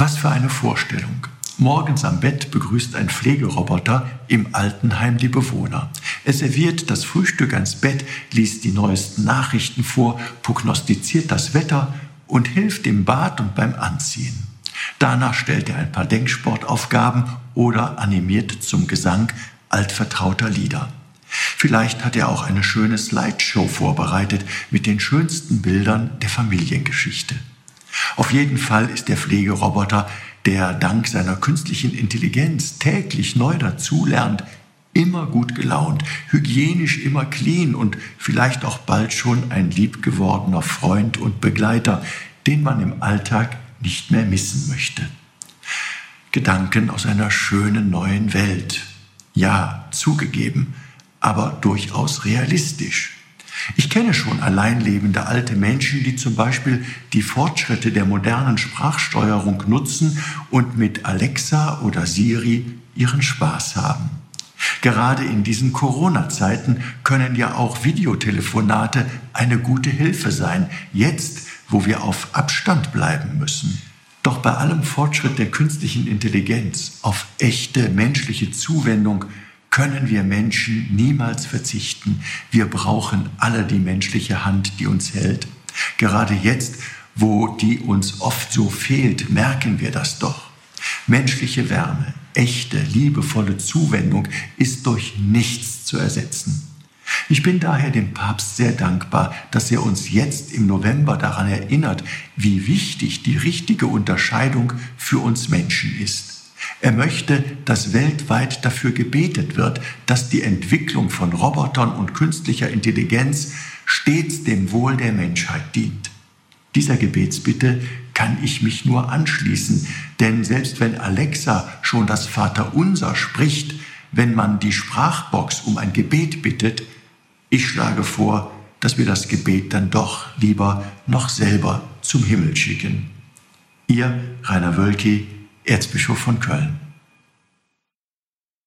Was für eine Vorstellung. Morgens am Bett begrüßt ein Pflegeroboter im Altenheim die Bewohner. Er serviert das Frühstück ans Bett, liest die neuesten Nachrichten vor, prognostiziert das Wetter und hilft im Bad und beim Anziehen. Danach stellt er ein paar Denksportaufgaben oder animiert zum Gesang altvertrauter Lieder. Vielleicht hat er auch eine schöne Slideshow vorbereitet mit den schönsten Bildern der Familiengeschichte. Auf jeden Fall ist der Pflegeroboter, der dank seiner künstlichen Intelligenz täglich neu dazulernt, immer gut gelaunt, hygienisch immer clean und vielleicht auch bald schon ein liebgewordener Freund und Begleiter, den man im Alltag nicht mehr missen möchte. Gedanken aus einer schönen neuen Welt. Ja, zugegeben, aber durchaus realistisch. Ich kenne schon alleinlebende alte Menschen, die zum Beispiel die Fortschritte der modernen Sprachsteuerung nutzen und mit Alexa oder Siri ihren Spaß haben. Gerade in diesen Corona-Zeiten können ja auch Videotelefonate eine gute Hilfe sein, jetzt, wo wir auf Abstand bleiben müssen. Doch bei allem Fortschritt der künstlichen Intelligenz auf echte menschliche Zuwendung können wir Menschen niemals verzichten. Wir brauchen alle die menschliche Hand, die uns hält. Gerade jetzt, wo die uns oft so fehlt, merken wir das doch. Menschliche Wärme, echte, liebevolle Zuwendung ist durch nichts zu ersetzen. Ich bin daher dem Papst sehr dankbar, dass er uns jetzt im November daran erinnert, wie wichtig die richtige Unterscheidung für uns Menschen ist. Er möchte, dass weltweit dafür gebetet wird, dass die Entwicklung von Robotern und künstlicher Intelligenz stets dem Wohl der Menschheit dient. Dieser Gebetsbitte kann ich mich nur anschließen, denn selbst wenn Alexa schon das Vaterunser spricht, wenn man die Sprachbox um ein Gebet bittet, ich schlage vor, dass wir das Gebet dann doch lieber noch selber zum Himmel schicken. Ihr Rainer Wölki, Erzbischof von Köln.